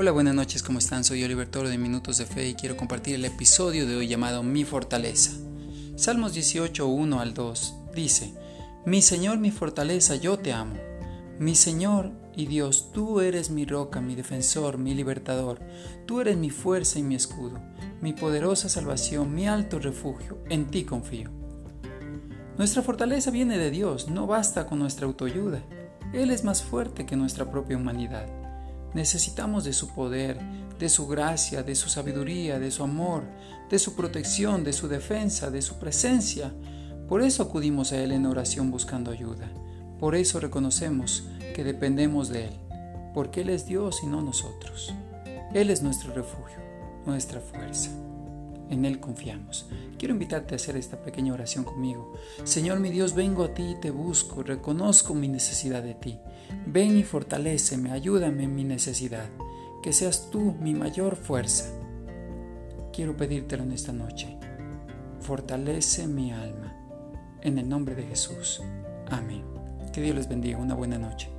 Hola, buenas noches, ¿cómo están? Soy Oliver Toro de Minutos de Fe y quiero compartir el episodio de hoy llamado Mi Fortaleza. Salmos 18, 1 al 2 dice, Mi Señor, mi fortaleza, yo te amo. Mi Señor y Dios, tú eres mi roca, mi defensor, mi libertador. Tú eres mi fuerza y mi escudo, mi poderosa salvación, mi alto refugio. En ti confío. Nuestra fortaleza viene de Dios, no basta con nuestra autoayuda. Él es más fuerte que nuestra propia humanidad. Necesitamos de su poder, de su gracia, de su sabiduría, de su amor, de su protección, de su defensa, de su presencia. Por eso acudimos a Él en oración buscando ayuda. Por eso reconocemos que dependemos de Él, porque Él es Dios y no nosotros. Él es nuestro refugio, nuestra fuerza. En Él confiamos. Quiero invitarte a hacer esta pequeña oración conmigo. Señor mi Dios, vengo a ti y te busco, reconozco mi necesidad de ti. Ven y fortaléceme, ayúdame en mi necesidad. Que seas tú mi mayor fuerza. Quiero pedírtelo en esta noche. Fortalece mi alma. En el nombre de Jesús. Amén. Que Dios les bendiga. Una buena noche.